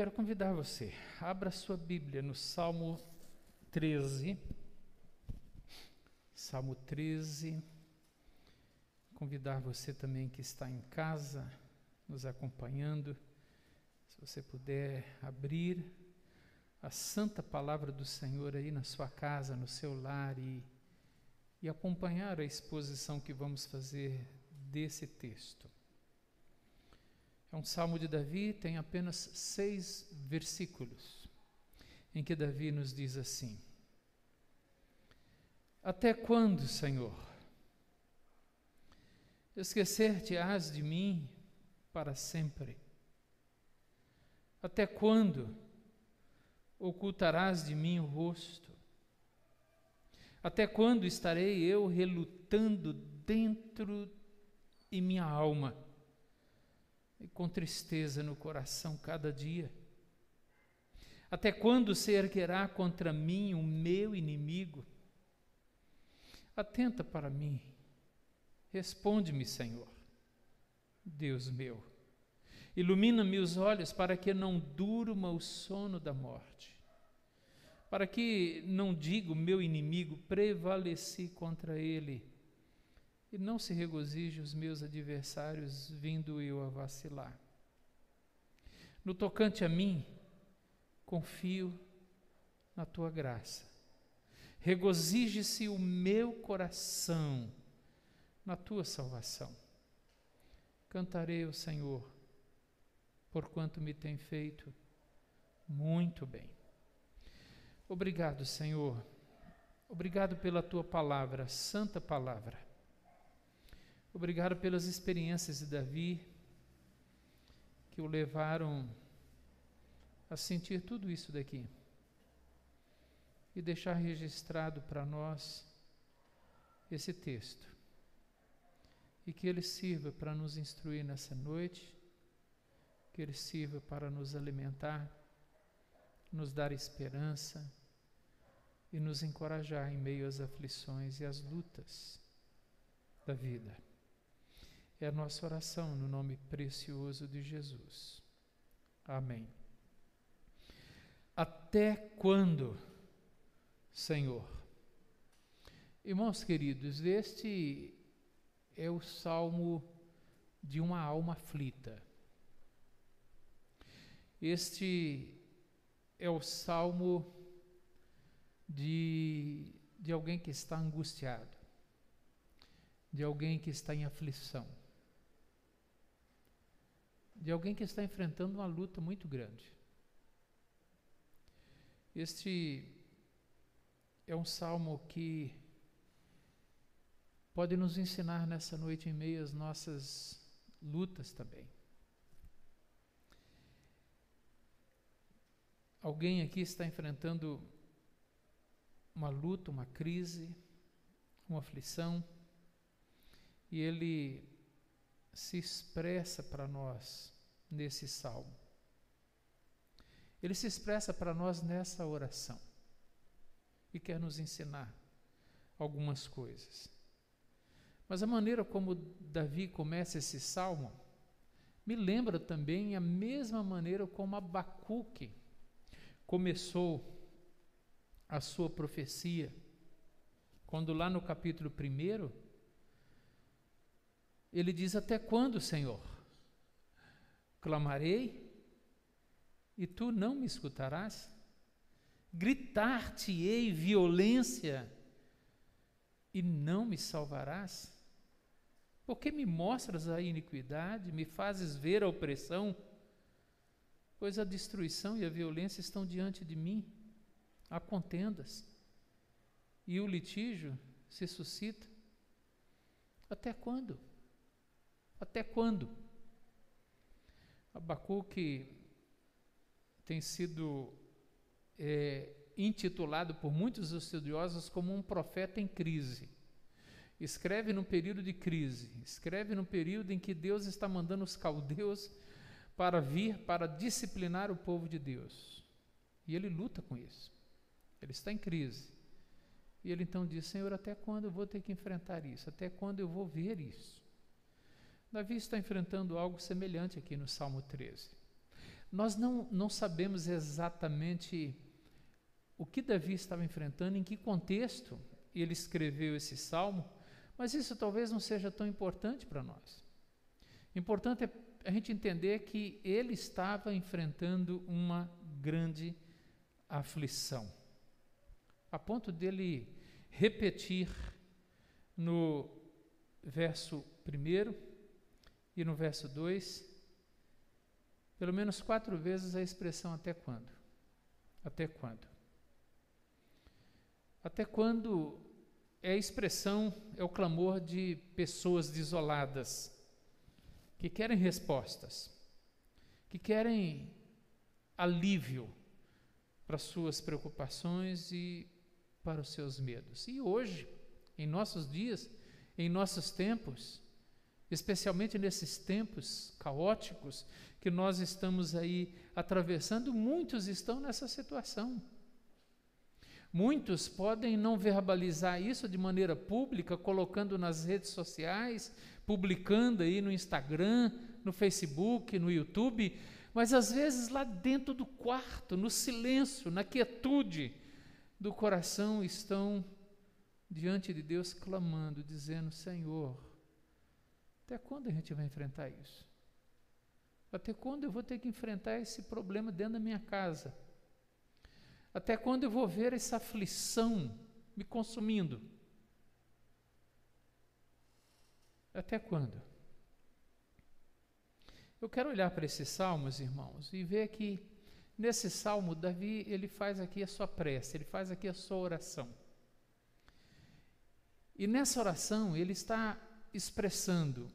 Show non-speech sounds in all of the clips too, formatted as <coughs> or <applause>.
Quero convidar você, abra sua Bíblia no Salmo 13. Salmo 13. Convidar você também que está em casa, nos acompanhando, se você puder abrir a santa palavra do Senhor aí na sua casa, no seu lar e, e acompanhar a exposição que vamos fazer desse texto. É um salmo de Davi, tem apenas seis versículos, em que Davi nos diz assim: Até quando, Senhor? Esquecer-te-ás de mim para sempre? Até quando ocultarás de mim o rosto? Até quando estarei eu relutando dentro de minha alma? E com tristeza no coração cada dia? Até quando se erguerá contra mim o meu inimigo? Atenta para mim, responde-me, Senhor, Deus meu. Ilumina-me os olhos para que não durma o sono da morte, para que não diga o meu inimigo, prevaleci contra ele e não se regozije os meus adversários, vindo eu a vacilar. No tocante a mim, confio na tua graça. Regozije-se o meu coração na tua salvação. Cantarei ao Senhor, porquanto me tem feito muito bem. Obrigado, Senhor. Obrigado pela tua palavra, santa palavra Obrigado pelas experiências de Davi que o levaram a sentir tudo isso daqui e deixar registrado para nós esse texto e que ele sirva para nos instruir nessa noite, que ele sirva para nos alimentar, nos dar esperança e nos encorajar em meio às aflições e às lutas da vida. É a nossa oração no nome precioso de Jesus. Amém. Até quando, Senhor? Irmãos queridos, este é o salmo de uma alma aflita. Este é o salmo de, de alguém que está angustiado, de alguém que está em aflição de alguém que está enfrentando uma luta muito grande. Este é um salmo que pode nos ensinar nessa noite em meio às nossas lutas também. Alguém aqui está enfrentando uma luta, uma crise, uma aflição, e ele se expressa para nós nesse salmo. Ele se expressa para nós nessa oração e quer nos ensinar algumas coisas. Mas a maneira como Davi começa esse salmo me lembra também a mesma maneira como Abacuque começou a sua profecia, quando lá no capítulo 1 ele diz: Até quando, Senhor? Clamarei e tu não me escutarás? Gritar-te-ei violência e não me salvarás? Porque me mostras a iniquidade, me fazes ver a opressão? Pois a destruição e a violência estão diante de mim, há contendas, e o litígio se suscita. Até quando? Até quando? Abacuque tem sido é, intitulado por muitos estudiosos como um profeta em crise. Escreve num período de crise, escreve num período em que Deus está mandando os caldeus para vir para disciplinar o povo de Deus. E ele luta com isso. Ele está em crise. E ele então diz: Senhor, até quando eu vou ter que enfrentar isso? Até quando eu vou ver isso? Davi está enfrentando algo semelhante aqui no Salmo 13. Nós não, não sabemos exatamente o que Davi estava enfrentando, em que contexto ele escreveu esse salmo, mas isso talvez não seja tão importante para nós. Importante é a gente entender que ele estava enfrentando uma grande aflição, a ponto dele repetir no verso 1 e no verso 2, pelo menos quatro vezes a expressão até quando? Até quando? Até quando é a expressão, é o clamor de pessoas desoladas, que querem respostas, que querem alívio para suas preocupações e para os seus medos. E hoje, em nossos dias, em nossos tempos, especialmente nesses tempos caóticos que nós estamos aí atravessando, muitos estão nessa situação. Muitos podem não verbalizar isso de maneira pública, colocando nas redes sociais, publicando aí no Instagram, no Facebook, no YouTube, mas às vezes lá dentro do quarto, no silêncio, na quietude do coração, estão diante de Deus clamando, dizendo: Senhor, até quando a gente vai enfrentar isso? Até quando eu vou ter que enfrentar esse problema dentro da minha casa? Até quando eu vou ver essa aflição me consumindo? Até quando? Eu quero olhar para esses salmos, irmãos, e ver que nesse salmo Davi ele faz aqui a sua prece, ele faz aqui a sua oração. E nessa oração ele está expressando,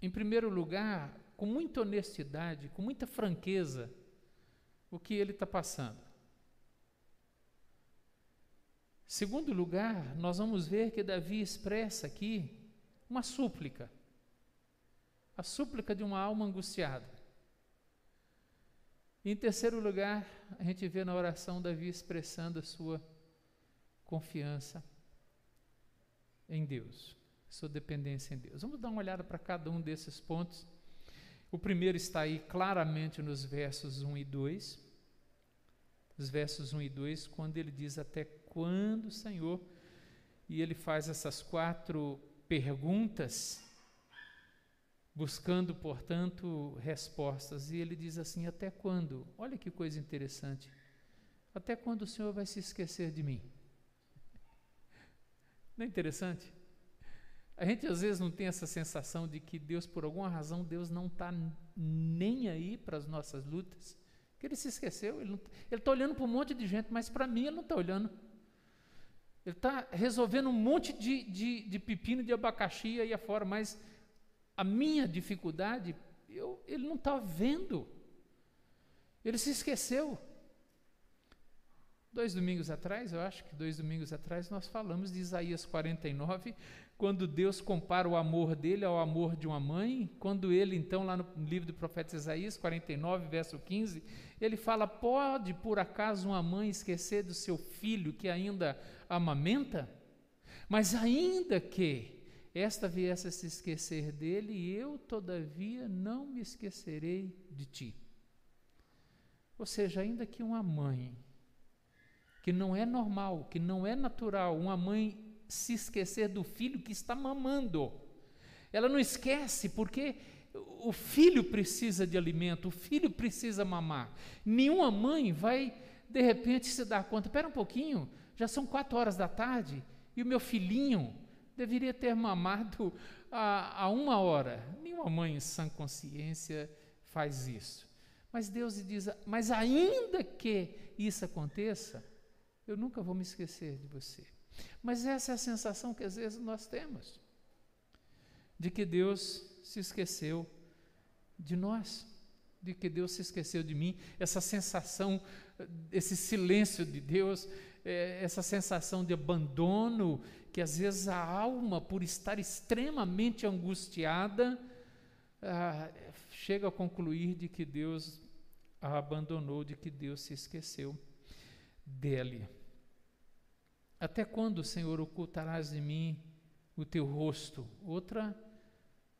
em primeiro lugar, com muita honestidade, com muita franqueza, o que ele está passando. Segundo lugar, nós vamos ver que Davi expressa aqui uma súplica, a súplica de uma alma angustiada. em terceiro lugar, a gente vê na oração Davi expressando a sua confiança em Deus, sua dependência em Deus. Vamos dar uma olhada para cada um desses pontos. O primeiro está aí claramente nos versos 1 e 2. Os versos 1 e 2, quando ele diz até quando, Senhor, e ele faz essas quatro perguntas, buscando, portanto, respostas. E ele diz assim: Até quando? Olha que coisa interessante. Até quando o Senhor vai se esquecer de mim? Não é interessante? A gente às vezes não tem essa sensação de que Deus, por alguma razão, Deus não está nem aí para as nossas lutas, que Ele se esqueceu, Ele está olhando para um monte de gente, mas para mim Ele não está olhando. Ele está resolvendo um monte de, de, de, pepino de abacaxi aí afora, mas a minha dificuldade, eu, Ele não está vendo. Ele se esqueceu. Dois domingos atrás, eu acho que dois domingos atrás, nós falamos de Isaías 49, quando Deus compara o amor dele ao amor de uma mãe, quando ele, então, lá no livro do profeta Isaías 49, verso 15, ele fala: Pode por acaso uma mãe esquecer do seu filho que ainda amamenta? Mas ainda que esta viesse a se esquecer dele, eu, todavia, não me esquecerei de ti. Ou seja, ainda que uma mãe, que não é normal, que não é natural, uma mãe se esquecer do filho que está mamando. Ela não esquece porque o filho precisa de alimento, o filho precisa mamar. Nenhuma mãe vai, de repente, se dar conta: espera um pouquinho, já são quatro horas da tarde e o meu filhinho deveria ter mamado há, há uma hora. Nenhuma mãe em sã consciência faz isso. Mas Deus diz: mas ainda que isso aconteça, eu nunca vou me esquecer de você. Mas essa é a sensação que às vezes nós temos, de que Deus se esqueceu de nós, de que Deus se esqueceu de mim, essa sensação, esse silêncio de Deus, é, essa sensação de abandono, que às vezes a alma, por estar extremamente angustiada, ah, chega a concluir de que Deus a abandonou, de que Deus se esqueceu dele. Até quando, Senhor, ocultarás de mim o teu rosto? Outra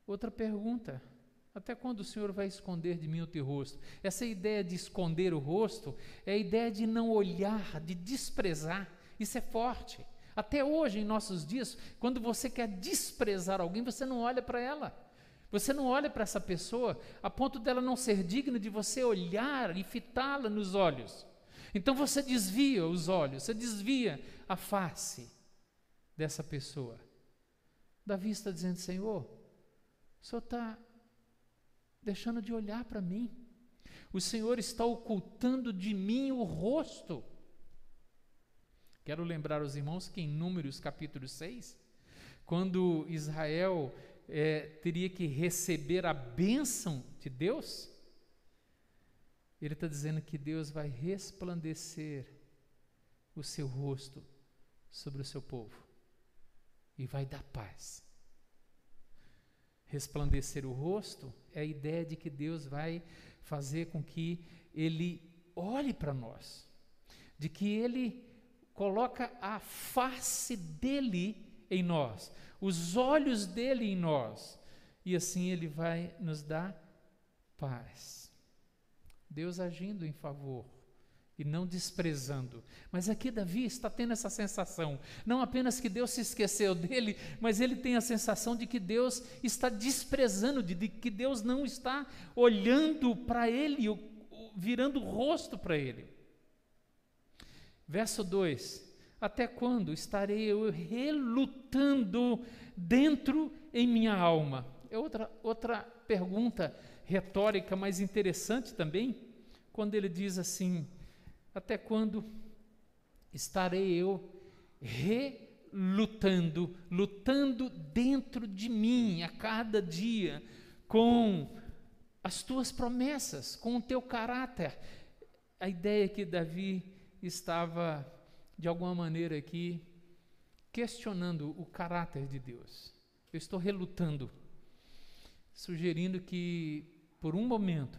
outra pergunta. Até quando o Senhor vai esconder de mim o teu rosto? Essa ideia de esconder o rosto é a ideia de não olhar, de desprezar. Isso é forte. Até hoje, em nossos dias, quando você quer desprezar alguém, você não olha para ela. Você não olha para essa pessoa a ponto dela não ser digna de você olhar e fitá-la nos olhos. Então você desvia os olhos, você desvia a face dessa pessoa. Davi está dizendo: Senhor, o Senhor está deixando de olhar para mim. O Senhor está ocultando de mim o rosto. Quero lembrar os irmãos que em Números capítulo 6, quando Israel é, teria que receber a bênção de Deus, ele está dizendo que Deus vai resplandecer o seu rosto sobre o seu povo e vai dar paz. Resplandecer o rosto é a ideia de que Deus vai fazer com que ele olhe para nós, de que ele coloca a face dele em nós, os olhos dele em nós, e assim ele vai nos dar paz. Deus agindo em favor e não desprezando. Mas aqui Davi está tendo essa sensação, não apenas que Deus se esqueceu dele, mas ele tem a sensação de que Deus está desprezando, de, que Deus não está olhando para ele, virando o rosto para ele. Verso 2: Até quando estarei eu relutando dentro em minha alma? É outra, outra pergunta retórica, mas interessante também, quando ele diz assim: até quando estarei eu relutando, lutando dentro de mim a cada dia com as tuas promessas, com o teu caráter? A ideia que Davi estava, de alguma maneira, aqui questionando o caráter de Deus. Eu estou relutando, sugerindo que, por um momento,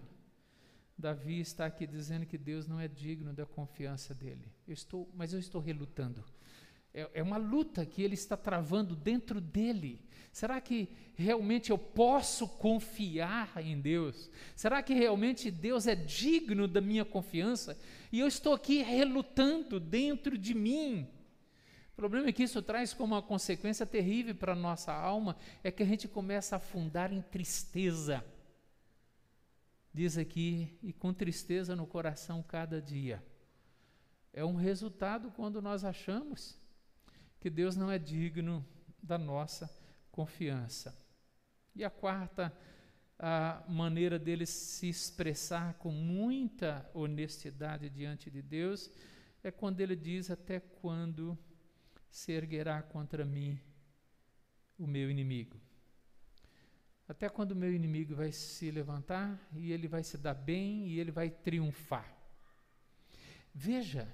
Davi está aqui dizendo que Deus não é digno da confiança dele. Eu estou, mas eu estou relutando. É, é uma luta que ele está travando dentro dele. Será que realmente eu posso confiar em Deus? Será que realmente Deus é digno da minha confiança? E eu estou aqui relutando dentro de mim. O problema é que isso traz como uma consequência terrível para a nossa alma, é que a gente começa a afundar em tristeza diz aqui, e com tristeza no coração cada dia. É um resultado quando nós achamos que Deus não é digno da nossa confiança. E a quarta a maneira dele se expressar com muita honestidade diante de Deus é quando ele diz: Até quando se erguerá contra mim o meu inimigo? Até quando o meu inimigo vai se levantar e ele vai se dar bem e ele vai triunfar. Veja,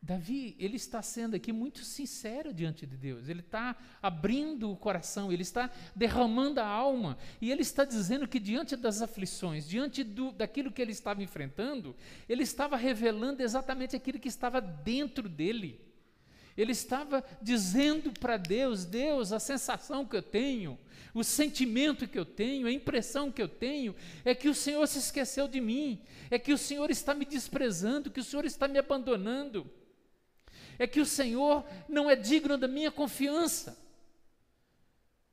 Davi, ele está sendo aqui muito sincero diante de Deus, ele está abrindo o coração, ele está derramando a alma, e ele está dizendo que diante das aflições, diante do, daquilo que ele estava enfrentando, ele estava revelando exatamente aquilo que estava dentro dele. Ele estava dizendo para Deus: Deus, a sensação que eu tenho, o sentimento que eu tenho, a impressão que eu tenho, é que o Senhor se esqueceu de mim, é que o Senhor está me desprezando, que o Senhor está me abandonando, é que o Senhor não é digno da minha confiança.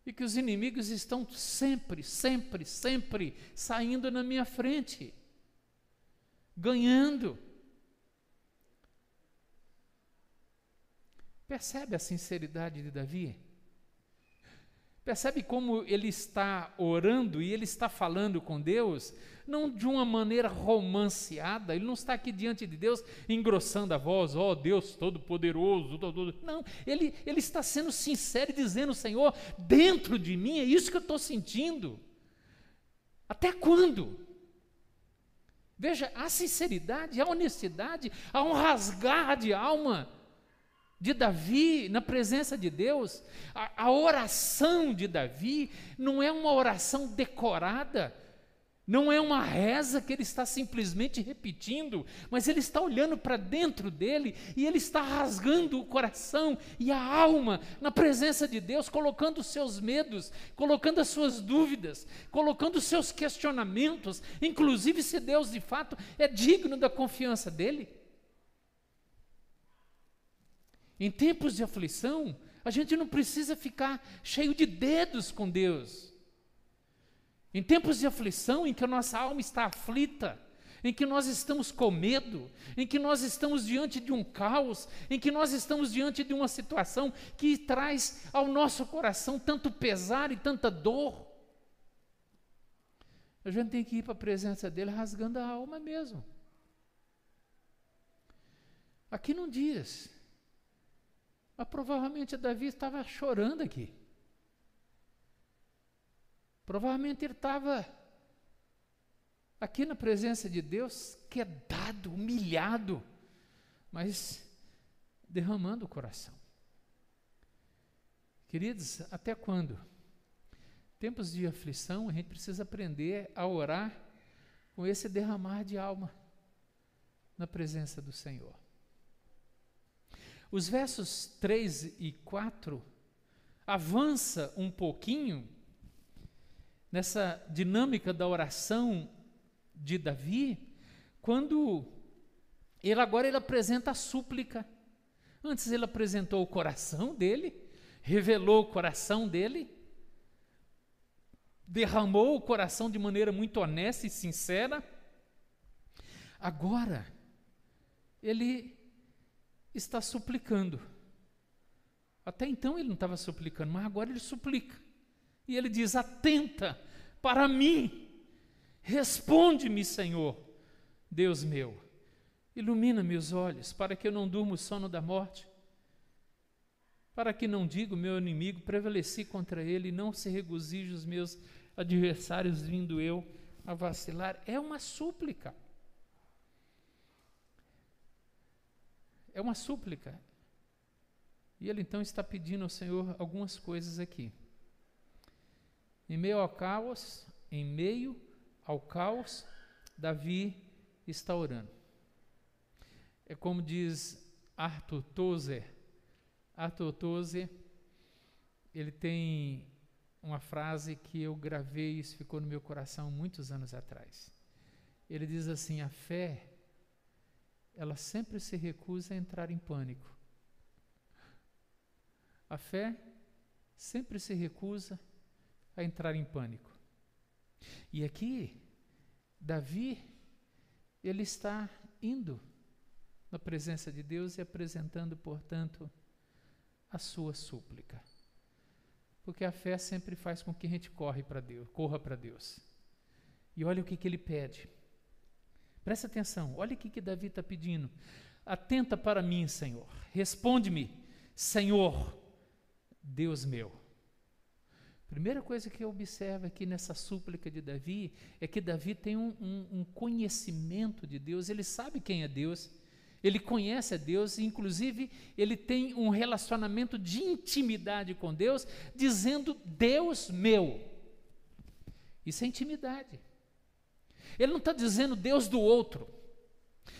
E que os inimigos estão sempre, sempre, sempre saindo na minha frente, ganhando. Percebe a sinceridade de Davi? Percebe como ele está orando e ele está falando com Deus, não de uma maneira romanceada, ele não está aqui diante de Deus engrossando a voz, ó oh, Deus Todo-Poderoso, todo, não, ele, ele está sendo sincero e dizendo, Senhor, dentro de mim é isso que eu estou sentindo. Até quando? Veja, a sinceridade, a honestidade, há um rasgar de alma de Davi na presença de Deus, a, a, oração de Davi não é uma oração decorada, Não é uma reza que ele está simplesmente repetindo, mas ele está olhando para dentro dele e ele está rasgando o coração e a alma na presença de Deus, colocando os seus medos, colocando as suas dúvidas, colocando os seus questionamentos, inclusive se Deus de fato é digno da confiança dele. Em tempos de aflição, a gente não precisa ficar cheio de dedos com Deus. Em tempos de aflição, em que a nossa alma está aflita, em que nós estamos com medo, em que nós estamos diante de um caos, em que nós estamos diante de uma situação que traz ao nosso coração tanto pesar e tanta dor, a gente tem que ir para a presença dele rasgando a alma mesmo. Aqui não diz, mas provavelmente Davi estava chorando aqui. Provavelmente ele estava aqui na presença de Deus, quedado, humilhado, mas derramando o coração. Queridos, até quando? Tempos de aflição, a gente precisa aprender a orar com esse derramar de alma na presença do Senhor. Os versos 3 e 4 avança um pouquinho nessa dinâmica da oração de Davi, quando ele agora ele apresenta a súplica. Antes ele apresentou o coração dele, revelou o coração dele, derramou o coração de maneira muito honesta e sincera. Agora, ele está suplicando. Até então ele não estava suplicando, mas agora ele suplica. E ele diz: Atenta para mim, responde-me, Senhor, Deus meu, ilumina meus olhos, para que eu não durma o sono da morte, para que não diga o meu inimigo, prevaleci contra ele, e não se regozije os meus adversários, vindo eu a vacilar. É uma súplica. É uma súplica. E ele então está pedindo ao Senhor algumas coisas aqui. Em meio ao caos, em meio ao caos, Davi está orando. É como diz Arthur Tozer. Arthur Tozer, ele tem uma frase que eu gravei isso ficou no meu coração muitos anos atrás. Ele diz assim: a fé, ela sempre se recusa a entrar em pânico. A fé sempre se recusa a entrar em pânico. E aqui, Davi, ele está indo na presença de Deus e apresentando, portanto, a sua súplica. Porque a fé sempre faz com que a gente corre para Deus, corra para Deus. E olha o que, que ele pede. Presta atenção, olha o que, Davi está pedindo. Atenta para mim, Senhor. Responde-me, Senhor, Deus meu. Primeira coisa que eu observo aqui nessa súplica de Davi é que Davi tem um, um, um, conhecimento de Deus, ele sabe quem é Deus, ele conhece a Deus, inclusive ele tem um relacionamento de intimidade com Deus, dizendo Deus meu. Isso é intimidade. Ele não está dizendo Deus do outro,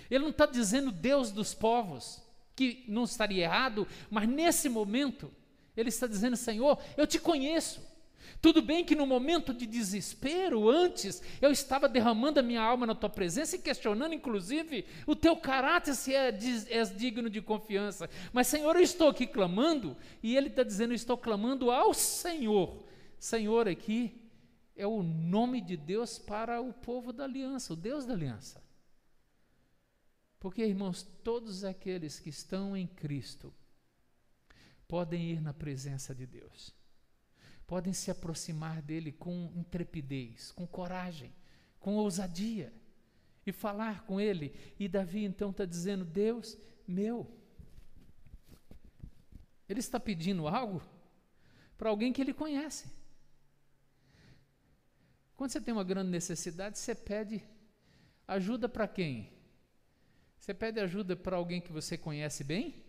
ele não está dizendo Deus dos povos, que não estaria errado, mas nesse momento ele está dizendo: Senhor, eu te conheço. Tudo bem que no momento de desespero, antes, eu estava derramando a minha alma na tua presença e questionando, inclusive, o teu caráter se é, é digno de confiança. Mas, Senhor, eu estou aqui clamando, e Ele está dizendo: eu estou clamando ao Senhor. Senhor aqui é o nome de Deus para o povo da aliança, o Deus da aliança. Porque, irmãos, todos aqueles que estão em Cristo podem ir na presença de Deus podem se aproximar dele com intrepidez, com coragem, com ousadia e falar com ele. E Davi então está dizendo: Deus meu. Ele está pedindo algo para alguém que ele conhece. Quando você tem uma grande necessidade, você pede ajuda para quem? Você pede ajuda para alguém que você conhece bem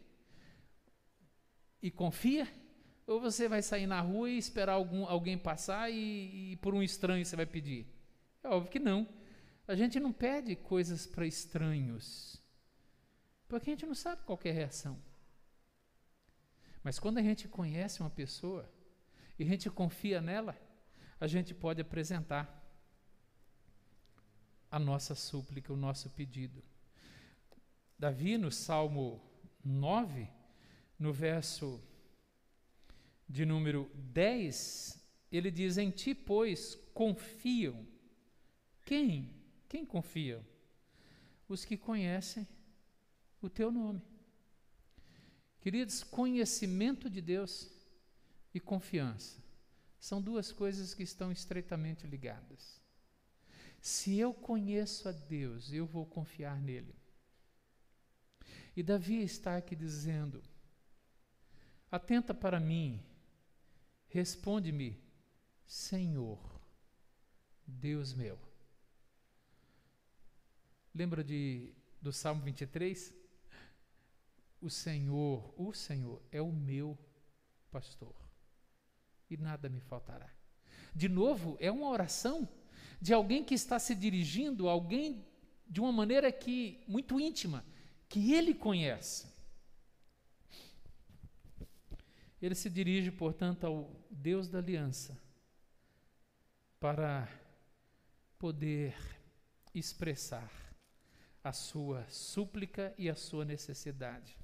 e confia? Ou você vai sair na rua e esperar algum, alguém passar e, e por um estranho você vai pedir? É óbvio que não. A gente não pede coisas para estranhos, porque a gente não sabe qual é a reação. Mas quando a gente conhece uma pessoa e a gente confia nela, a gente pode apresentar a nossa súplica, o nosso pedido. Davi, no Salmo 9, no verso de número 10, ele diz: Em ti, pois, confiam. Quem? Quem confiam? Os que conhecem o teu nome. Queridos, conhecimento de Deus e confiança são duas coisas que estão estreitamente ligadas. Se eu conheço a Deus, eu vou confiar nele. E Davi está aqui dizendo: Atenta para mim, responde-me, Senhor, Deus meu. Lembra de, do Salmo 23? O Senhor, o Senhor é o meu pastor e nada me faltará. De novo, é uma oração de alguém que está se dirigindo a alguém de uma maneira que muito íntima, que ele conhece. Ele se dirige, portanto, ao Deus da aliança para poder expressar a sua súplica e a sua necessidade.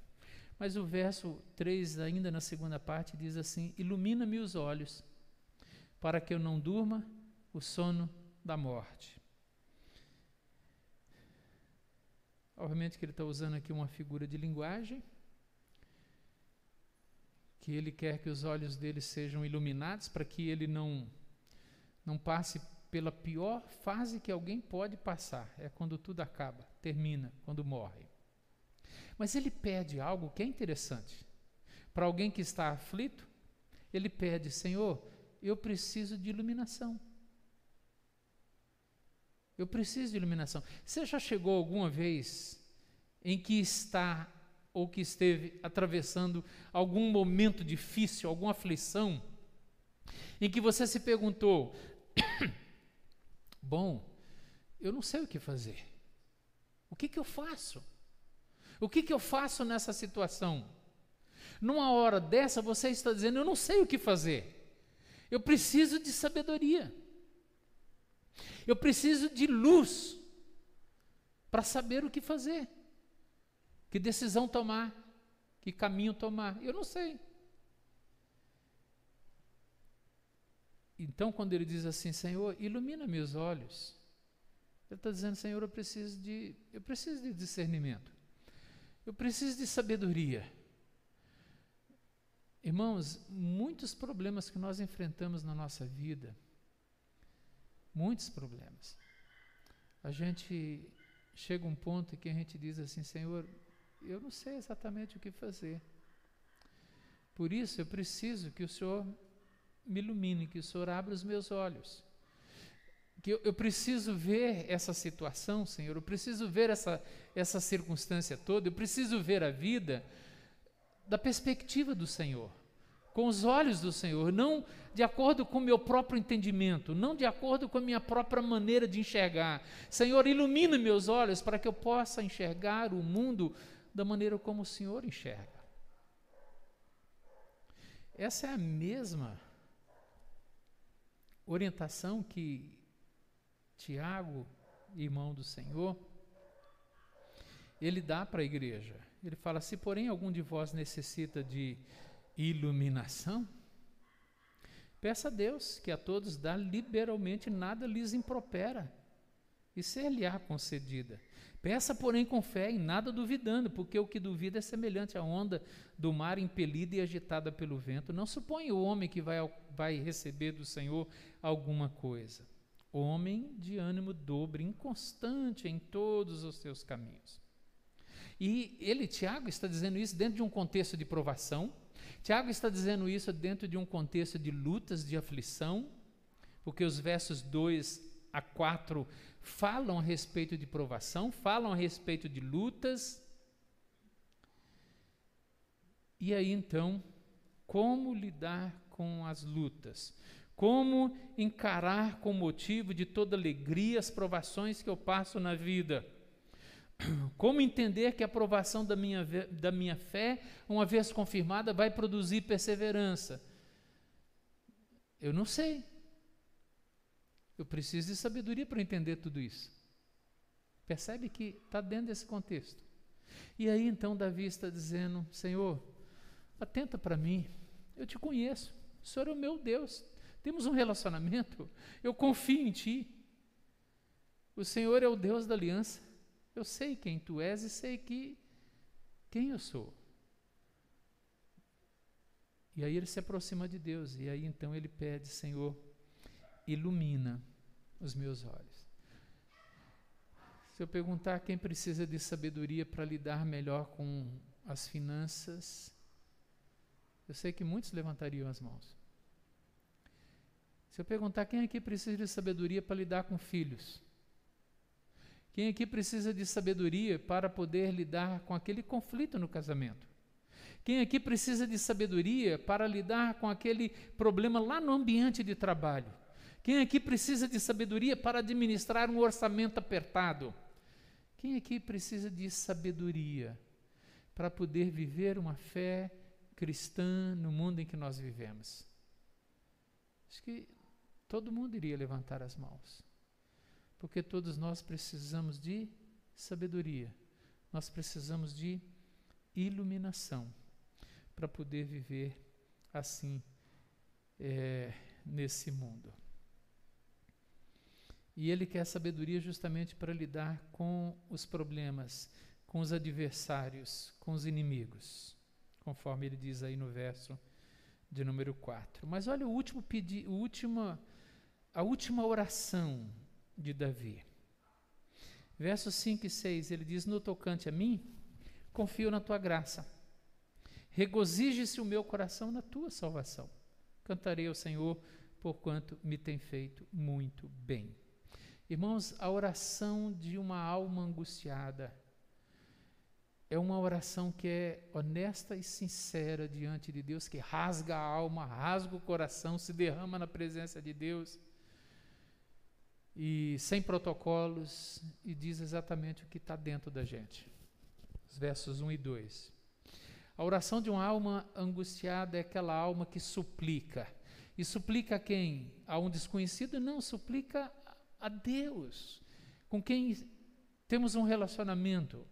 Mas o verso 3, ainda na segunda parte, diz assim: Ilumina-me os olhos, para que eu não durma o sono da morte. Obviamente que ele está usando aqui uma figura de linguagem, que ele quer que os olhos dele sejam iluminados para que ele não, não passe pela pior fase que alguém pode passar, é quando tudo acaba, termina, quando morre. Mas ele pede algo que é interessante. Para alguém que está aflito, ele pede: Senhor, eu preciso de iluminação. Eu preciso de iluminação. Você já chegou alguma vez em que está ou que esteve atravessando algum momento difícil, alguma aflição, em que você se perguntou: <coughs> Bom, eu não sei o que fazer. O que, que eu faço? O que, que eu faço nessa situação? Numa hora dessa, você está dizendo: Eu não sei o que fazer. Eu preciso de sabedoria. Eu preciso de luz para saber o que fazer. Que decisão tomar? Que caminho tomar? Eu não sei. Então, quando ele diz assim, Senhor, ilumina meus olhos, ele está dizendo, Senhor, eu preciso de, eu preciso de discernimento. Eu preciso de sabedoria. Irmãos, muitos problemas que nós enfrentamos na nossa vida, muitos problemas. A gente chega um ponto em que a gente diz assim, Senhor, eu não sei exatamente o que fazer. Por isso eu preciso que o Senhor me ilumine, que o Senhor abra os meus olhos que eu, eu, preciso ver essa situação, Senhor, eu preciso ver essa, essa circunstância toda, eu preciso ver a vida da perspectiva do Senhor, com os olhos do Senhor, não de acordo com o meu próprio entendimento, não de acordo com a minha própria maneira de enxergar. Senhor, ilumina meus olhos para que eu possa enxergar o mundo da maneira como o Senhor enxerga. Essa é a mesma orientação que Tiago, irmão do Senhor, ele dá para a igreja. Ele fala: se porém algum de vós necessita de iluminação, peça a Deus que a todos dá liberalmente, nada lhes impropera, e ser-lhe-á concedida. Peça, porém, com fé e nada duvidando, porque o que duvida é semelhante à onda do mar impelida e agitada pelo vento. Não supõe o homem que vai, vai receber do Senhor alguma coisa homem de ânimo dobre, inconstante em todos os seus caminhos. E ele, Tiago, está dizendo isso dentro de um contexto de provação. Tiago está dizendo isso dentro de um contexto de lutas, de aflição, porque os versos 2 a 4 falam a respeito de provação, falam a respeito de lutas. E aí então, como lidar com as lutas? Como encarar com motivo de toda alegria as provações que eu passo na vida? <clears throat> Como entender que a aprovação da minha, da minha fé, uma vez confirmada, vai produzir perseverança? Eu não sei. Eu preciso de sabedoria para entender tudo isso. Percebe que está dentro desse contexto. E aí então Davi está dizendo: Senhor, atenta para mim, eu te conheço, o Senhor é o meu Deus, temos um relacionamento, eu confio em Ti. O Senhor é o Deus da aliança, eu sei quem Tu és e sei que quem eu sou. E aí ele se aproxima de Deus, e aí então ele pede: Senhor, ilumina os meus olhos. Se eu perguntar quem precisa de sabedoria para lidar melhor com as finanças, eu sei que muitos levantariam as mãos. Se eu perguntar quem aqui precisa de sabedoria para lidar com filhos, quem aqui precisa de sabedoria para poder lidar com aquele conflito no casamento? Quem aqui precisa de sabedoria para lidar com aquele problema lá no ambiente de trabalho? Quem aqui precisa de sabedoria para administrar um orçamento apertado? Quem aqui precisa de sabedoria para poder viver uma fé cristã no mundo em que nós vivemos? Acho que todo mundo iria levantar as mãos, porque todos nós precisamos de sabedoria, nós precisamos de iluminação para poder viver assim é, nesse mundo. E ele quer sabedoria justamente para lidar com os problemas, com os adversários, com os inimigos, conforme ele diz aí no verso de número 4. Mas olha o último pedido, o última, a última oração de Davi. Versos 5 e 6, ele diz: No tocante a mim, confio na tua graça. Regozije-se o meu coração na tua salvação. Cantarei ao Senhor, porquanto me tem feito muito bem. Irmãos, a oração de uma alma angustiada é uma oração que é honesta e sincera diante de Deus, que rasga a alma, rasga o coração, se derrama na presença de Deus e sem protocolos e diz exatamente o que está dentro da gente. Os versos 1 e 2. A oração de uma alma angustiada é aquela alma que suplica. E suplica a quem? A um desconhecido? Não, suplica a Deus, com quem temos um relacionamento.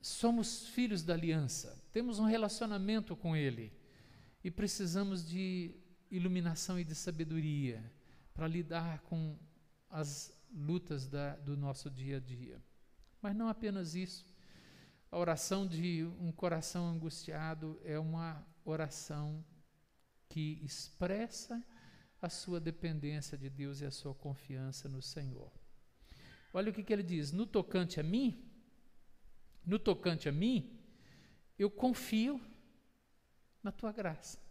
Somos filhos da aliança, temos um relacionamento com Ele e precisamos de iluminação e de sabedoria para lidar com as lutas da, do nosso dia a dia. Mas não apenas isso. A oração de um coração angustiado é uma oração que expressa a sua dependência de Deus e a sua confiança no Senhor. Olha o que, que ele diz: no tocante a mim, no tocante a mim, eu confio na tua graça.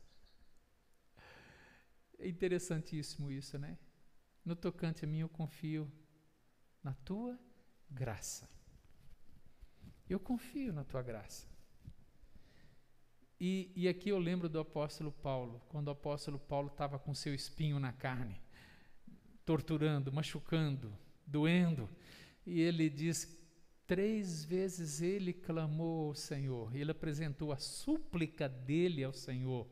É interessantíssimo isso, né? No tocante a mim, eu confio na tua graça. Eu confio na tua graça. E, e aqui eu lembro do apóstolo Paulo, quando o apóstolo Paulo estava com seu espinho na carne, torturando, machucando, doendo, e ele diz: três vezes ele clamou ao Senhor, ele apresentou a súplica dele ao Senhor,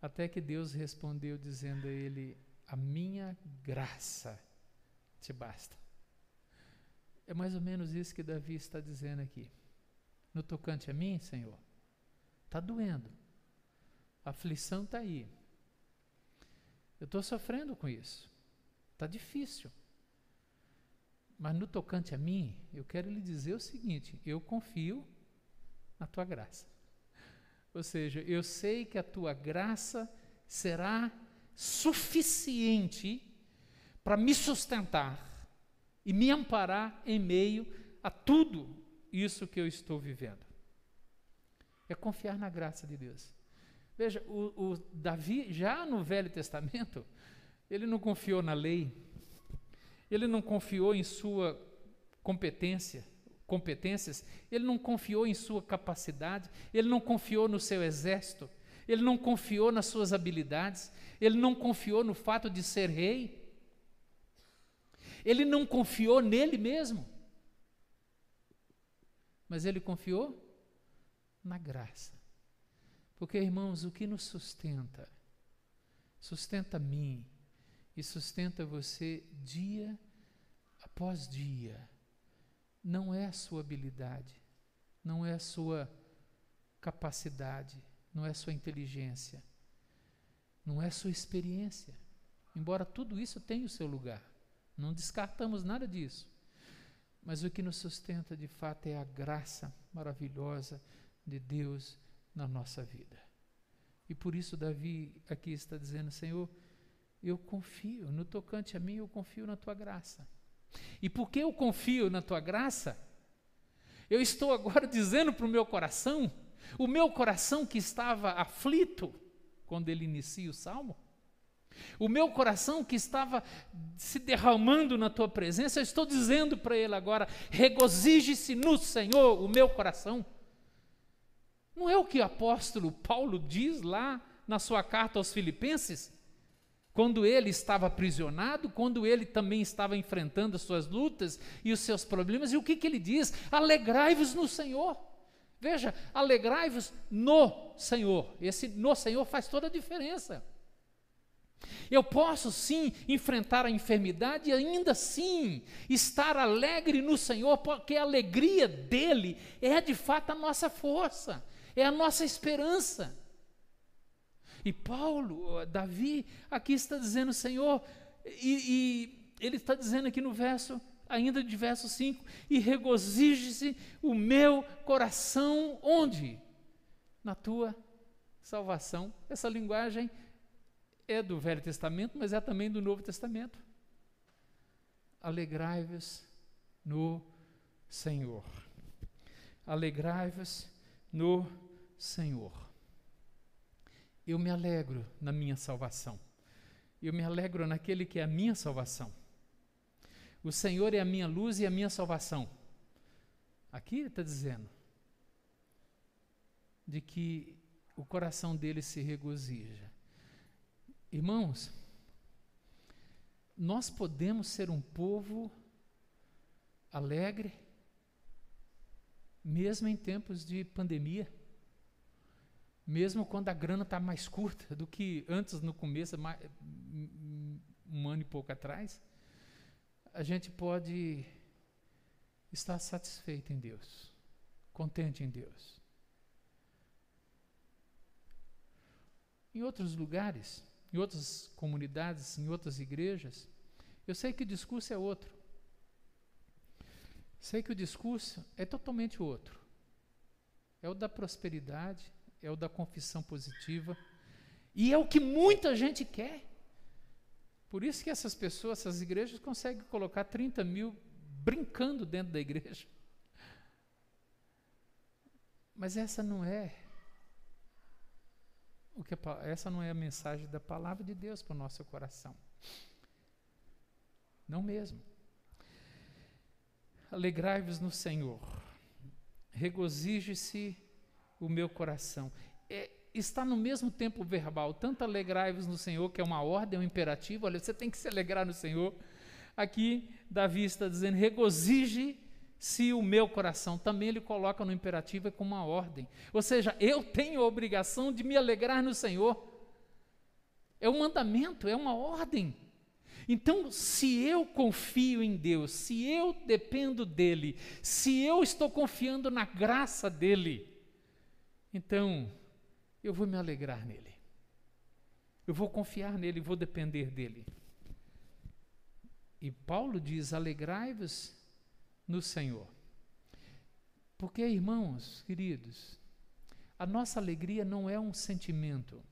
até que Deus respondeu dizendo a ele: A minha graça te basta. É mais ou menos isso que Davi está dizendo aqui. No tocante a mim, Senhor, Está doendo. A aflição está aí. Eu estou sofrendo com isso. Está difícil. Mas no tocante a mim, eu quero lhe dizer o seguinte: eu confio na tua graça. Ou seja, eu sei que a tua graça será suficiente para me sustentar e me amparar em meio a tudo isso que eu estou vivendo é confiar na graça de Deus. Veja, o, o Davi, já no Velho Testamento, ele não confiou na lei, ele não confiou em sua competência, competências, ele não confiou em sua capacidade, ele não confiou no seu exército, ele não confiou nas suas habilidades, ele não confiou no fato de ser rei, ele não confiou nele mesmo, mas ele confiou na graça. Porque, irmãos, o que nos sustenta, sustenta mim e sustenta você dia após dia, não é a sua habilidade, não é a sua capacidade, não é a sua inteligência, não é a sua experiência. Embora tudo isso tenha o seu lugar, não descartamos nada disso. Mas o que nos sustenta de fato é a graça maravilhosa de Deus na nossa vida. E por isso Davi aqui está dizendo: Senhor, eu confio, no tocante a mim, eu confio na tua graça. E porque eu confio na tua graça, eu estou agora <laughs> dizendo para o meu coração, o meu coração que estava aflito quando ele inicia o salmo, o meu coração que estava se derramando na tua presença, eu estou dizendo para ele agora: regozije-se no Senhor, o meu coração. Não é o que o apóstolo Paulo diz lá na sua carta aos Filipenses? Quando ele estava aprisionado, quando ele também estava enfrentando as suas lutas e os seus problemas, e o que, que ele diz? Alegrai-vos no Senhor. Veja, alegrai-vos no Senhor. Esse no Senhor faz toda a diferença. Eu posso sim enfrentar a enfermidade e ainda assim estar alegre no Senhor, porque a alegria dele é de fato a nossa força é a nossa esperança. E Paulo, Davi, aqui está dizendo, Senhor, e, e ele está dizendo aqui no verso, ainda de verso 5, e regozije-se o meu coração, onde? Na tua salvação. Essa linguagem é do Velho Testamento, mas é também do Novo Testamento. Alegrai-vos no Senhor. Alegrai-vos no Senhor. Eu me alegro na minha salvação. Eu me alegro naquele que é a minha salvação. O Senhor é a minha luz e a minha salvação. Aqui está dizendo de que o coração dele se regozija. Irmãos, nós podemos ser um povo alegre, mesmo em tempos de pandemia, mesmo quando a grana está mais curta do que antes no começo, um ano e pouco atrás, a gente pode estar satisfeito em Deus, contente em Deus. Em outros lugares, em outras comunidades, em outras igrejas, eu sei que o discurso é outro. Sei que o discurso é totalmente outro. É o da prosperidade, é o da confissão positiva, e é o que muita gente quer. Por isso que essas pessoas, essas igrejas, conseguem colocar 30 mil brincando dentro da igreja. Mas essa não é o que essa não é a mensagem da palavra de Deus para o nosso coração. Não mesmo. Alegrai-vos no Senhor, regozije-se o meu coração. É, está no mesmo tempo verbal, tanto alegrai-vos no Senhor, que é uma ordem, um imperativo, olha, você tem que se alegrar no Senhor. Aqui, Davi está dizendo, regozije-se o meu coração. Também ele coloca no imperativo como uma ordem. Ou seja, eu tenho a obrigação de me alegrar no Senhor. É um mandamento, é uma ordem. Então, se eu confio em Deus, se eu dependo dEle, se eu estou confiando na graça dEle, então eu vou me alegrar nele. Eu vou confiar nele, vou depender dele. E Paulo diz: alegrai-vos no Senhor. Porque, irmãos, queridos, a nossa alegria não é um sentimento.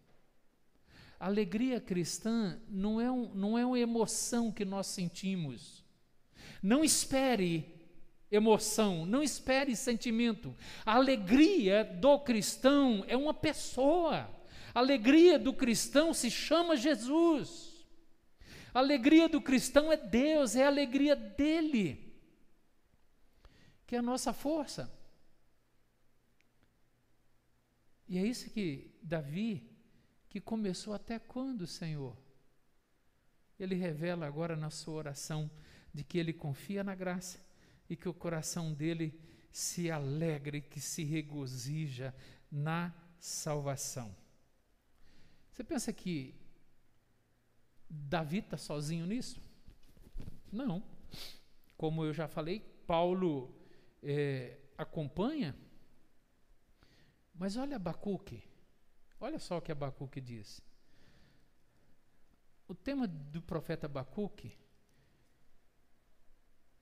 A alegria cristã não é, um, não é uma emoção que nós sentimos. Não espere emoção, não espere sentimento. A alegria do cristão é uma pessoa. A alegria do cristão se chama Jesus. A alegria do cristão é Deus, é a alegria dele, que é a nossa força. E é isso que Davi que começou até quando, Senhor? Ele revela agora na sua oração de que ele confia na graça e que o coração dele se alegra e que se regozija na salvação. Você pensa que Davi está sozinho nisso? Não. Como eu já falei, Paulo é, acompanha. Mas olha Abacuque. Olha só o que Abacuque diz. O tema do profeta Abacuque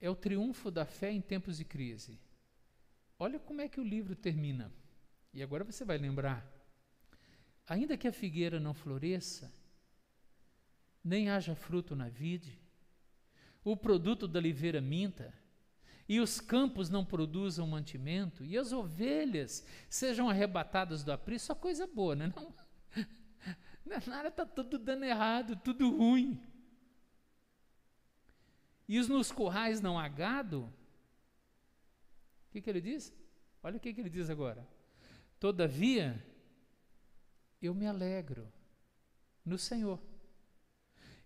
é o triunfo da fé em tempos de crise. Olha como é que o livro termina. E agora você vai lembrar. Ainda que a figueira não floresça, nem haja fruto na vide, o produto da oliveira minta, e os campos não produzam mantimento, e as ovelhas sejam arrebatadas do aprisco, só coisa boa, né? Não, <laughs> não, nada está tudo dando errado, tudo ruim. E os nos currais não há gado, o que, que ele diz? Olha o que, que ele diz agora. Todavia, eu me alegro no Senhor.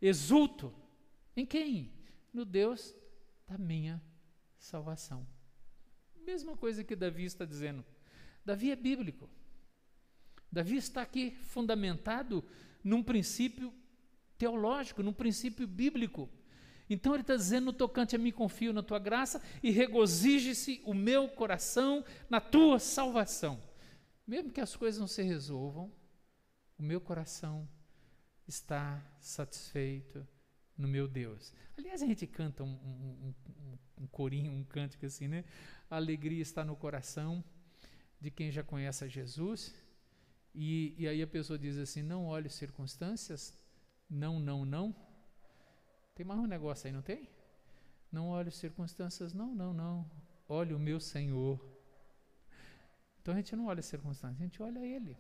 Exulto em quem? No Deus da minha salvação. Mesma coisa que Davi está dizendo. Davi é bíblico. Davi está aqui fundamentado num princípio teológico, num princípio bíblico. Então ele está dizendo no tocante a mim confio na tua graça e regozije-se o meu coração na tua salvação. Mesmo que as coisas não se resolvam, o meu coração está satisfeito no meu Deus. Aliás, a gente canta um, um, um, um corinho, um cântico assim, né? A alegria está no coração de quem já conhece a Jesus. E, e aí a pessoa diz assim: não olhe circunstâncias, não, não, não. Tem mais um negócio aí, não tem? Não olhe circunstâncias, não, não, não. Olhe o meu Senhor. Então a gente não olha circunstâncias, a gente olha Ele.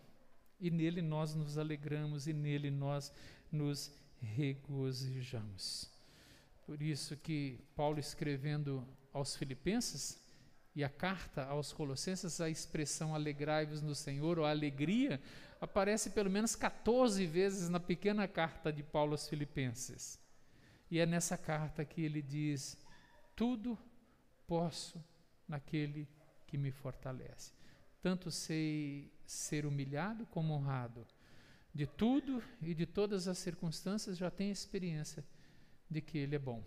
E nele nós nos alegramos e nele nós nos regozijamos. Por isso que Paulo escrevendo aos Filipenses e a carta aos Colossenses, a expressão alegrai-vos no Senhor, ou alegria, aparece pelo menos 14 vezes na pequena carta de Paulo aos Filipenses. E é nessa carta que ele diz: Tudo posso naquele que me fortalece. Tanto sei ser humilhado como honrado de tudo e de todas as circunstâncias, já tenho experiência de que Ele é bom.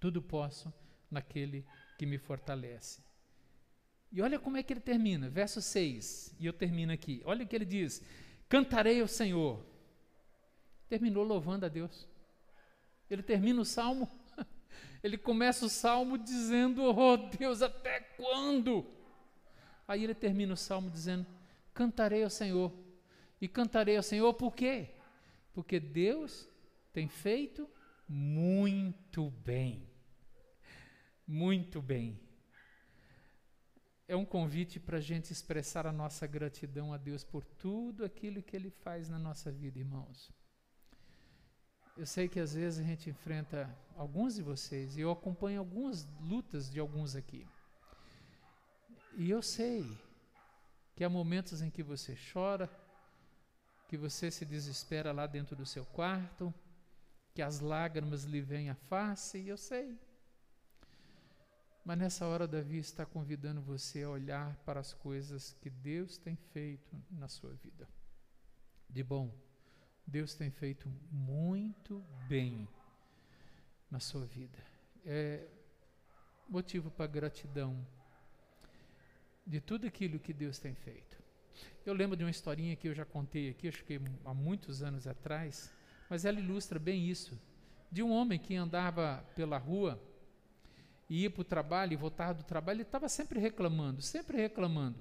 Tudo posso naquele que me fortalece. E olha como é que ele termina, verso 6, e eu termino aqui. Olha o que ele diz: Cantarei ao Senhor. Terminou louvando a Deus. Ele termina o salmo, <laughs> ele começa o salmo dizendo: Oh Deus, até quando? Aí ele termina o salmo dizendo: Cantarei ao Senhor e cantarei ao Senhor, por quê? Porque Deus tem feito muito bem. Muito bem. É um convite para a gente expressar a nossa gratidão a Deus por tudo aquilo que Ele faz na nossa vida, irmãos. Eu sei que às vezes a gente enfrenta alguns de vocês, e eu acompanho algumas lutas de alguns aqui. E eu sei que há momentos em que você chora, que você se desespera lá dentro do seu quarto, que as lágrimas lhe vêm à face, e eu sei. Mas nessa hora, Davi está convidando você a olhar para as coisas que Deus tem feito na sua vida. De bom, Deus tem feito muito bem na sua vida. É motivo para gratidão de tudo aquilo que Deus tem feito. Eu lembro de uma historinha que eu já contei aqui, acho que há muitos anos atrás, mas ela ilustra bem isso. De um homem que andava pela rua e ia para o trabalho e voltava do trabalho, ele estava sempre reclamando, sempre reclamando.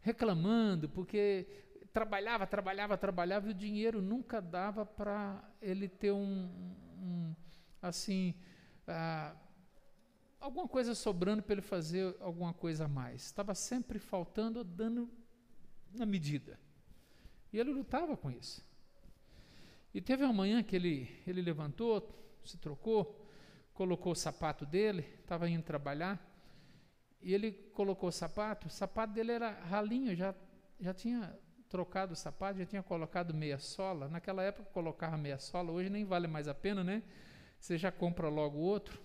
Reclamando porque trabalhava, trabalhava, trabalhava e o dinheiro nunca dava para ele ter um, um assim, ah, alguma coisa sobrando para ele fazer alguma coisa a mais. Estava sempre faltando, dando na medida. E ele lutava com isso. E teve uma manhã que ele, ele levantou, se trocou, colocou o sapato dele, estava indo trabalhar, e ele colocou o sapato, o sapato dele era ralinho, já, já tinha trocado o sapato, já tinha colocado meia sola. Naquela época colocava meia sola, hoje nem vale mais a pena, né? Você já compra logo outro.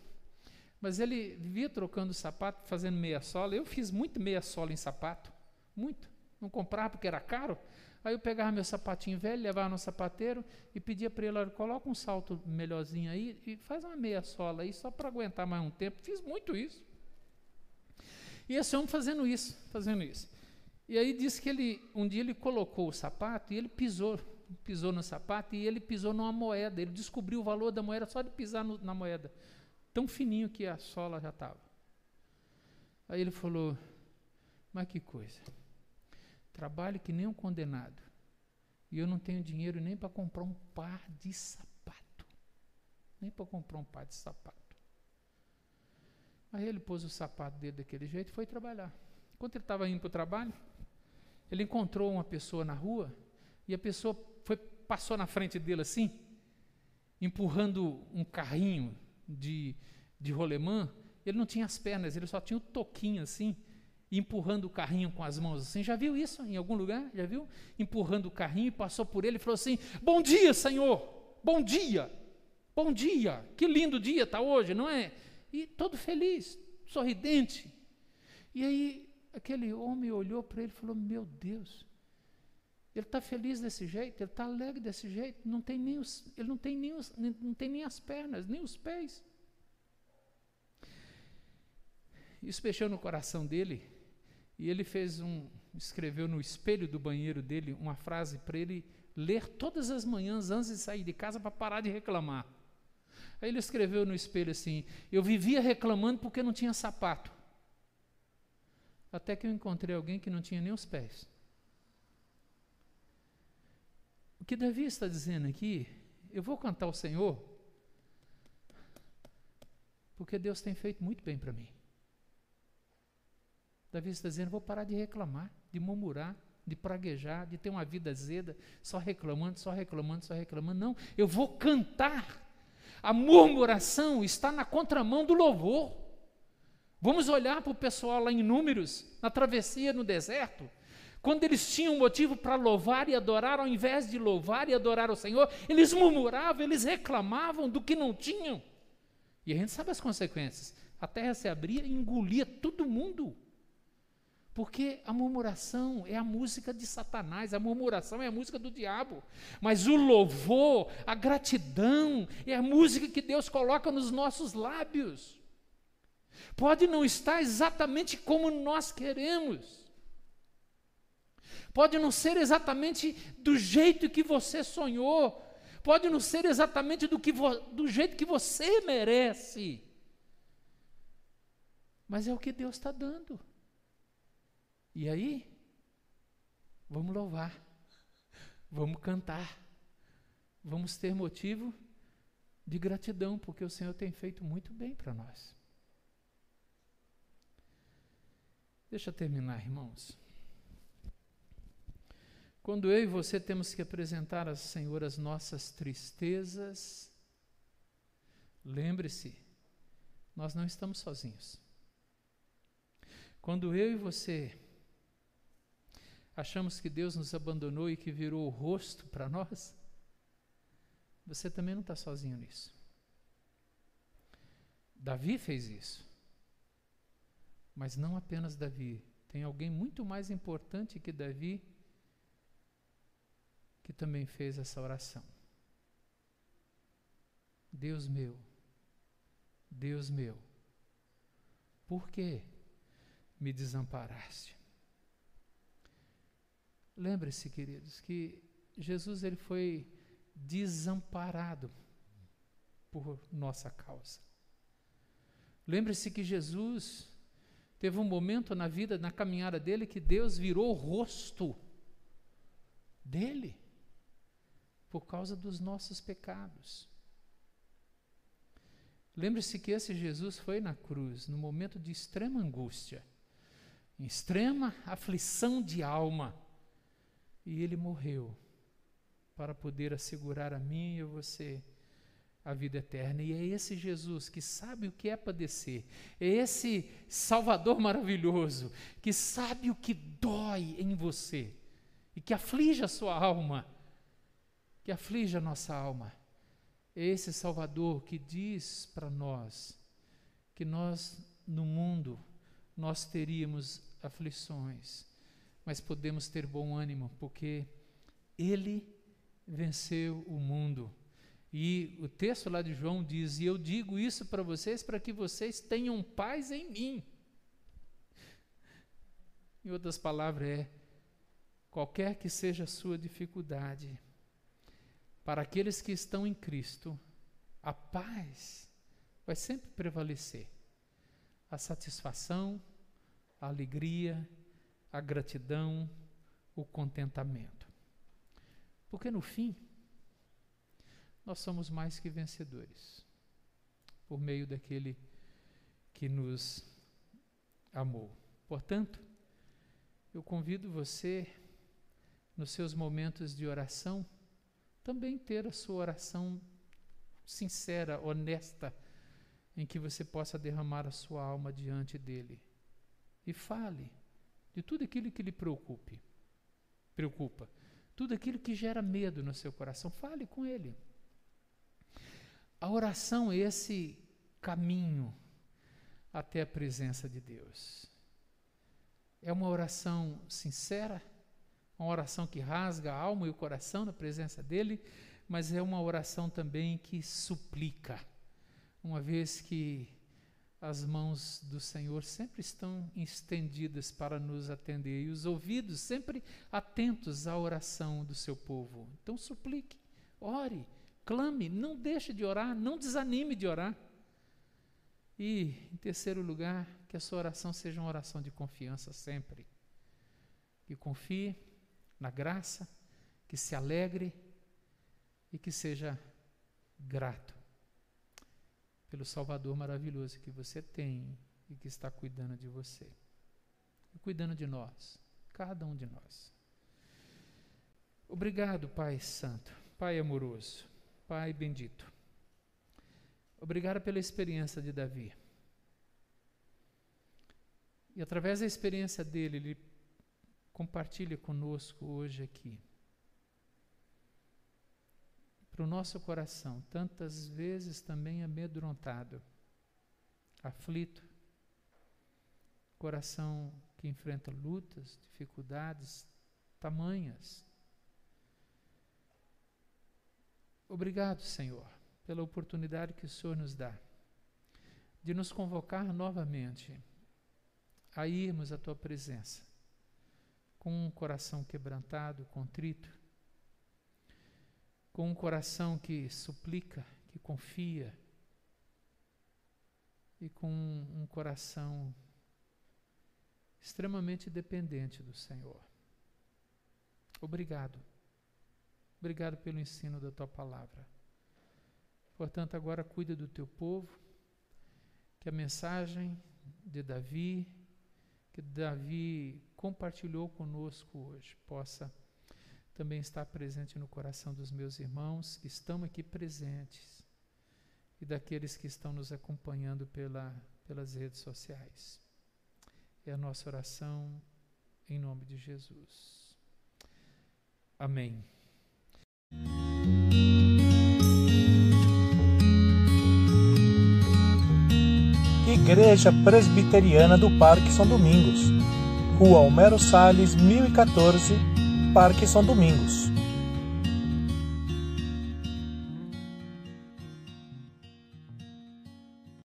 Mas ele vivia trocando o sapato, fazendo meia sola. Eu fiz muito meia sola em sapato, muito. Não comprava porque era caro. Aí eu pegava meu sapatinho velho, levava no sapateiro e pedia para ele, olha, coloca um salto melhorzinho aí e faz uma meia sola aí só para aguentar mais um tempo. Fiz muito isso. E esse homem fazendo isso, fazendo isso. E aí disse que ele, um dia ele colocou o sapato e ele pisou, pisou no sapato e ele pisou numa moeda. Ele descobriu o valor da moeda só de pisar no, na moeda. Tão fininho que a sola já estava. Aí ele falou, mas que coisa. Trabalho que nem um condenado. E eu não tenho dinheiro nem para comprar um par de sapato. Nem para comprar um par de sapato. Aí ele pôs o sapato dele daquele jeito e foi trabalhar. Enquanto ele estava indo para o trabalho, ele encontrou uma pessoa na rua e a pessoa foi, passou na frente dele assim, empurrando um carrinho de, de rolemã. Ele não tinha as pernas, ele só tinha o toquinho assim empurrando o carrinho com as mãos assim. Já viu isso em algum lugar? Já viu? Empurrando o carrinho passou por ele e falou assim: Bom dia, Senhor! Bom dia! Bom dia! Que lindo dia está hoje, não é? E todo feliz, sorridente. E aí aquele homem olhou para ele e falou: Meu Deus, ele está feliz desse jeito, ele está alegre desse jeito, não tem nem os, ele não tem nem, os, não tem nem as pernas, nem os pés. Isso mexeu no coração dele e ele fez um, escreveu no espelho do banheiro dele uma frase para ele ler todas as manhãs antes de sair de casa para parar de reclamar. Aí ele escreveu no espelho assim: Eu vivia reclamando porque não tinha sapato. Até que eu encontrei alguém que não tinha nem os pés. O que Davi está dizendo aqui, eu vou cantar o Senhor, porque Deus tem feito muito bem para mim. Davi está dizendo: vou parar de reclamar, de murmurar, de praguejar, de ter uma vida azeda, só reclamando, só reclamando, só reclamando. Não, eu vou cantar. A murmuração está na contramão do louvor. Vamos olhar para o pessoal lá em Números, na travessia no deserto. Quando eles tinham motivo para louvar e adorar, ao invés de louvar e adorar o Senhor, eles murmuravam, eles reclamavam do que não tinham. E a gente sabe as consequências. A terra se abria e engolia todo mundo. Porque a murmuração é a música de Satanás, a murmuração é a música do diabo. Mas o louvor, a gratidão, é a música que Deus coloca nos nossos lábios. Pode não estar exatamente como nós queremos. Pode não ser exatamente do jeito que você sonhou. Pode não ser exatamente do, que do jeito que você merece. Mas é o que Deus está dando. E aí, vamos louvar, vamos cantar, vamos ter motivo de gratidão, porque o Senhor tem feito muito bem para nós. Deixa eu terminar, irmãos. Quando eu e você temos que apresentar ao Senhor as nossas tristezas, lembre-se, nós não estamos sozinhos. Quando eu e você achamos que Deus nos abandonou e que virou o rosto para nós, você também não está sozinho nisso. Davi fez isso. Mas não apenas Davi. Tem alguém muito mais importante que Davi que também fez essa oração. Deus meu, Deus meu, por que me desamparaste? Lembre-se, queridos, que Jesus ele foi desamparado por nossa causa. Lembre-se que Jesus teve um momento na vida, na caminhada dele, que Deus virou o rosto dele por causa dos nossos pecados. Lembre-se que esse Jesus foi na cruz no momento de extrema angústia, em extrema aflição de alma e ele morreu para poder assegurar a mim e a você a vida eterna. E é esse Jesus que sabe o que é padecer, é esse Salvador maravilhoso que sabe o que dói em você e que aflige a sua alma, que aflige a nossa alma. É esse Salvador que diz para nós que nós no mundo nós teríamos aflições, mas podemos ter bom ânimo, porque ele venceu o mundo. E o texto lá de João diz: E eu digo isso para vocês para que vocês tenham paz em mim. Em outras palavras, é: qualquer que seja a sua dificuldade, para aqueles que estão em Cristo, a paz vai sempre prevalecer. A satisfação, a alegria, a gratidão, o contentamento. Porque no fim, nós somos mais que vencedores, por meio daquele que nos amou. Portanto, eu convido você, nos seus momentos de oração, também ter a sua oração sincera, honesta, em que você possa derramar a sua alma diante dele. E fale de tudo aquilo que lhe preocupe, preocupa, tudo aquilo que gera medo no seu coração, fale com ele. A oração é esse caminho até a presença de Deus. É uma oração sincera, uma oração que rasga a alma e o coração na presença dele, mas é uma oração também que suplica, uma vez que as mãos do Senhor sempre estão estendidas para nos atender e os ouvidos sempre atentos à oração do seu povo. Então suplique, ore, clame, não deixe de orar, não desanime de orar. E, em terceiro lugar, que a sua oração seja uma oração de confiança sempre. Que confie na graça, que se alegre e que seja grato pelo Salvador maravilhoso que você tem e que está cuidando de você. E cuidando de nós, cada um de nós. Obrigado, Pai Santo, Pai amoroso, Pai bendito. Obrigado pela experiência de Davi. E através da experiência dele, ele compartilha conosco hoje aqui para o nosso coração, tantas vezes também amedrontado, aflito, coração que enfrenta lutas, dificuldades tamanhas. Obrigado, Senhor, pela oportunidade que o Senhor nos dá de nos convocar novamente a irmos à tua presença com um coração quebrantado, contrito, com um coração que suplica, que confia, e com um coração extremamente dependente do Senhor. Obrigado. Obrigado pelo ensino da tua palavra. Portanto, agora cuida do teu povo, que a mensagem de Davi, que Davi compartilhou conosco hoje, possa também está presente no coração dos meus irmãos que estão aqui presentes e daqueles que estão nos acompanhando pela, pelas redes sociais. É a nossa oração em nome de Jesus. Amém. Igreja Presbiteriana do Parque São Domingos, Rua Homero Salles, 1014, Parque São Domingos.